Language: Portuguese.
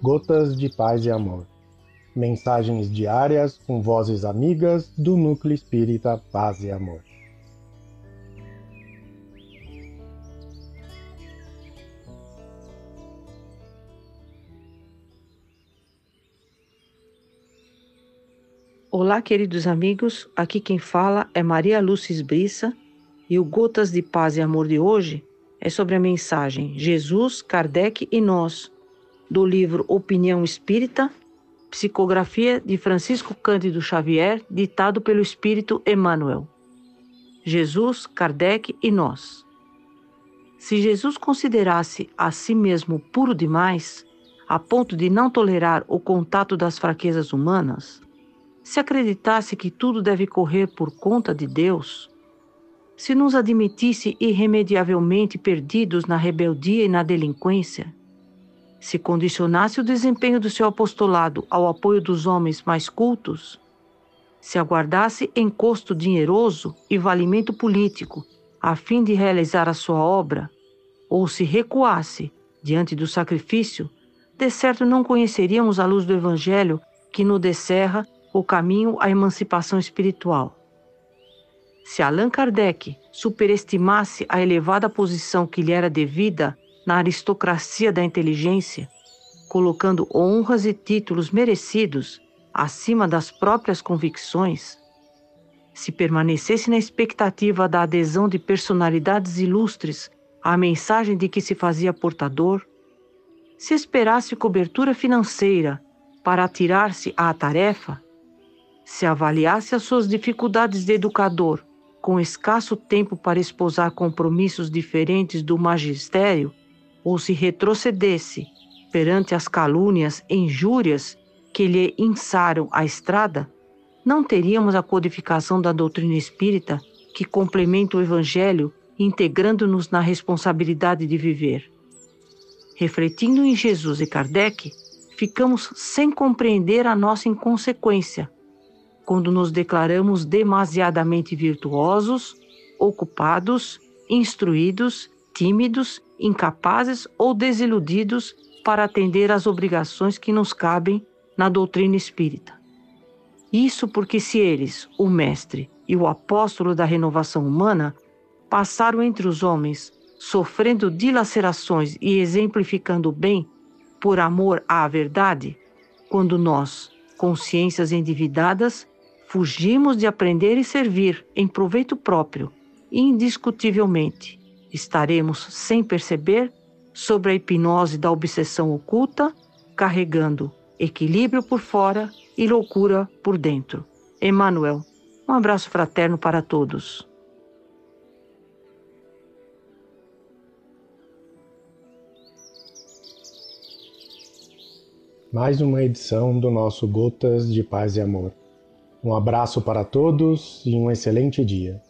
Gotas de Paz e Amor. Mensagens diárias com vozes amigas do Núcleo Espírita Paz e Amor. Olá, queridos amigos. Aqui quem fala é Maria Lúcia Brissa e o Gotas de Paz e Amor de hoje é sobre a mensagem Jesus, Kardec e Nós, do livro Opinião Espírita, psicografia de Francisco Cândido Xavier, ditado pelo Espírito Emmanuel. Jesus, Kardec e Nós. Se Jesus considerasse a si mesmo puro demais, a ponto de não tolerar o contato das fraquezas humanas, se acreditasse que tudo deve correr por conta de Deus, se nos admitisse irremediavelmente perdidos na rebeldia e na delinquência, se condicionasse o desempenho do seu apostolado ao apoio dos homens mais cultos, se aguardasse encosto dinheroso e valimento político a fim de realizar a sua obra, ou se recuasse diante do sacrifício, de certo não conheceríamos a luz do Evangelho que nos descerra o caminho à emancipação espiritual. Se Allan Kardec superestimasse a elevada posição que lhe era devida na aristocracia da inteligência, colocando honras e títulos merecidos acima das próprias convicções, se permanecesse na expectativa da adesão de personalidades ilustres à mensagem de que se fazia portador, se esperasse cobertura financeira para atirar-se à tarefa, se avaliasse as suas dificuldades de educador com escasso tempo para esposar compromissos diferentes do magistério, ou se retrocedesse perante as calúnias e injúrias que lhe inçaram a estrada, não teríamos a codificação da doutrina espírita que complementa o Evangelho, integrando-nos na responsabilidade de viver. Refletindo em Jesus e Kardec, ficamos sem compreender a nossa inconsequência quando nos declaramos demasiadamente virtuosos, ocupados, instruídos, tímidos, incapazes ou desiludidos para atender às obrigações que nos cabem na doutrina espírita. Isso porque, se eles, o Mestre e o apóstolo da renovação humana, passaram entre os homens, sofrendo dilacerações e exemplificando o bem por amor à verdade, quando nós, consciências endividadas, Fugimos de aprender e servir em proveito próprio, indiscutivelmente. Estaremos, sem perceber, sobre a hipnose da obsessão oculta, carregando equilíbrio por fora e loucura por dentro. Emmanuel, um abraço fraterno para todos. Mais uma edição do nosso Gotas de Paz e Amor. Um abraço para todos e um excelente dia.